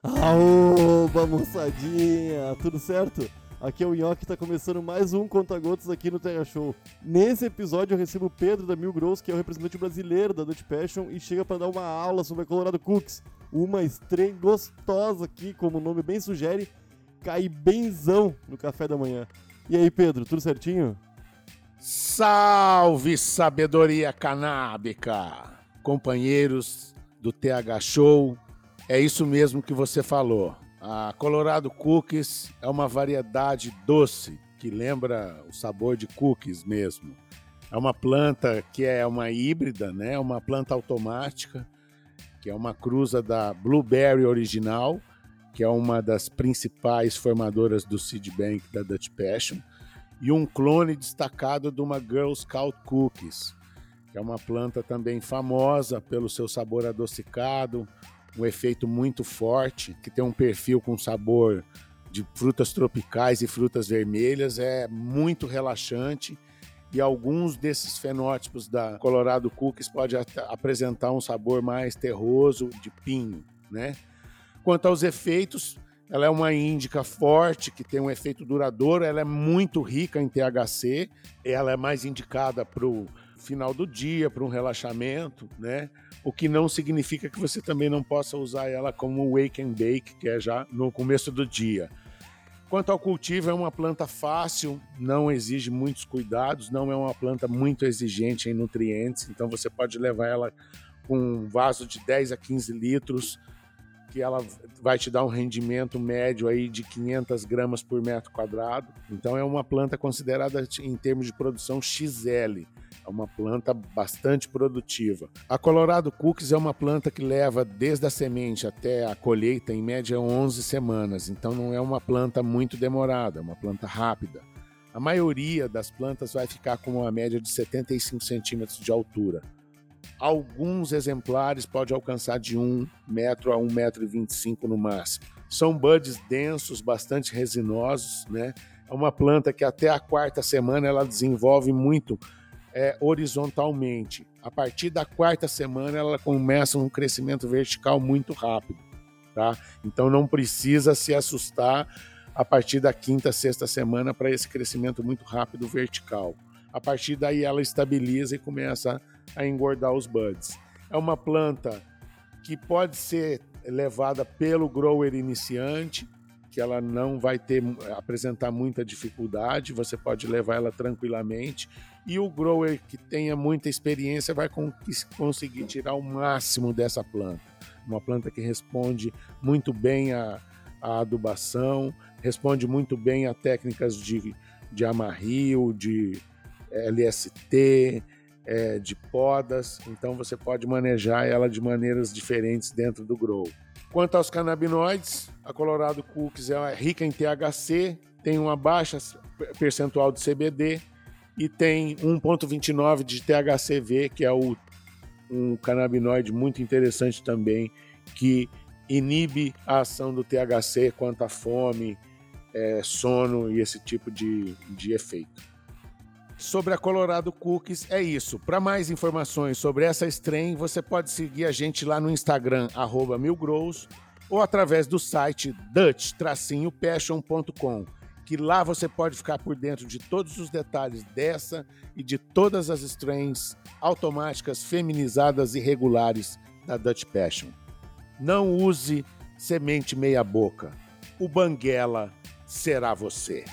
Oba, moçadinha, tudo certo? Aqui é o Nhoque, tá começando mais um Conta Gotas aqui no Terra Show. Nesse episódio eu recebo o Pedro da Mil Grows, que é o representante brasileiro da Dutch Passion, e chega para dar uma aula sobre a Colorado Cookies. Uma estreia gostosa aqui, como o nome bem sugere, cai benzão no café da manhã. E aí, Pedro, tudo certinho? Salve sabedoria canábica, companheiros do TH Show. É isso mesmo que você falou. A Colorado Cookies é uma variedade doce que lembra o sabor de cookies mesmo. É uma planta que é uma híbrida, né? Uma planta automática, que é uma cruza da Blueberry original, que é uma das principais formadoras do Seed Bank da Dutch Passion, e um clone destacado de uma Girl Scout Cookies, que é uma planta também famosa pelo seu sabor adocicado, um efeito muito forte, que tem um perfil com sabor de frutas tropicais e frutas vermelhas, é muito relaxante e alguns desses fenótipos da Colorado Cookies pode apresentar um sabor mais terroso de pinho, né? Quanto aos efeitos, ela é uma índica forte que tem um efeito duradouro, ela é muito rica em THC, ela é mais indicada para o final do dia, para um relaxamento, né? O que não significa que você também não possa usar ela como wake and bake, que é já no começo do dia. Quanto ao cultivo, é uma planta fácil, não exige muitos cuidados, não é uma planta muito exigente em nutrientes, então você pode levar ela com um vaso de 10 a 15 litros, que ela vai te dar um rendimento médio aí de 500 gramas por metro quadrado. Então é uma planta considerada em termos de produção XL. É uma planta bastante produtiva. A Colorado Cookies é uma planta que leva desde a semente até a colheita em média 11 semanas, então não é uma planta muito demorada, é uma planta rápida. A maioria das plantas vai ficar com uma média de 75 centímetros de altura. Alguns exemplares podem alcançar de 1 metro a 1,25 metro 25 no máximo. São buds densos, bastante resinosos, né? É uma planta que até a quarta semana ela desenvolve muito é, horizontalmente. A partir da quarta semana, ela começa um crescimento vertical muito rápido. Tá? Então não precisa se assustar a partir da quinta, sexta semana para esse crescimento muito rápido vertical. A partir daí ela estabiliza e começa a engordar os buds. É uma planta que pode ser levada pelo grower iniciante, que ela não vai ter apresentar muita dificuldade, você pode levar ela tranquilamente e o grower que tenha muita experiência vai conseguir tirar o máximo dessa planta. Uma planta que responde muito bem à, à adubação, responde muito bem a técnicas de, de amarrio, de LST, é, de podas, então você pode manejar ela de maneiras diferentes dentro do grow. Quanto aos canabinoides, a Colorado Cookies é rica em THC, tem uma baixa percentual de CBD e tem 1,29 de THCV, que é o, um canabinoide muito interessante também, que inibe a ação do THC quanto à fome, é, sono e esse tipo de, de efeito. Sobre a Colorado Cookies é isso. Para mais informações sobre essa strain, você pode seguir a gente lá no Instagram, milgrows, ou através do site dutch-passion.com que lá você pode ficar por dentro de todos os detalhes dessa e de todas as strains automáticas, feminizadas e regulares da Dutch Passion. Não use semente meia boca. O Banguela será você.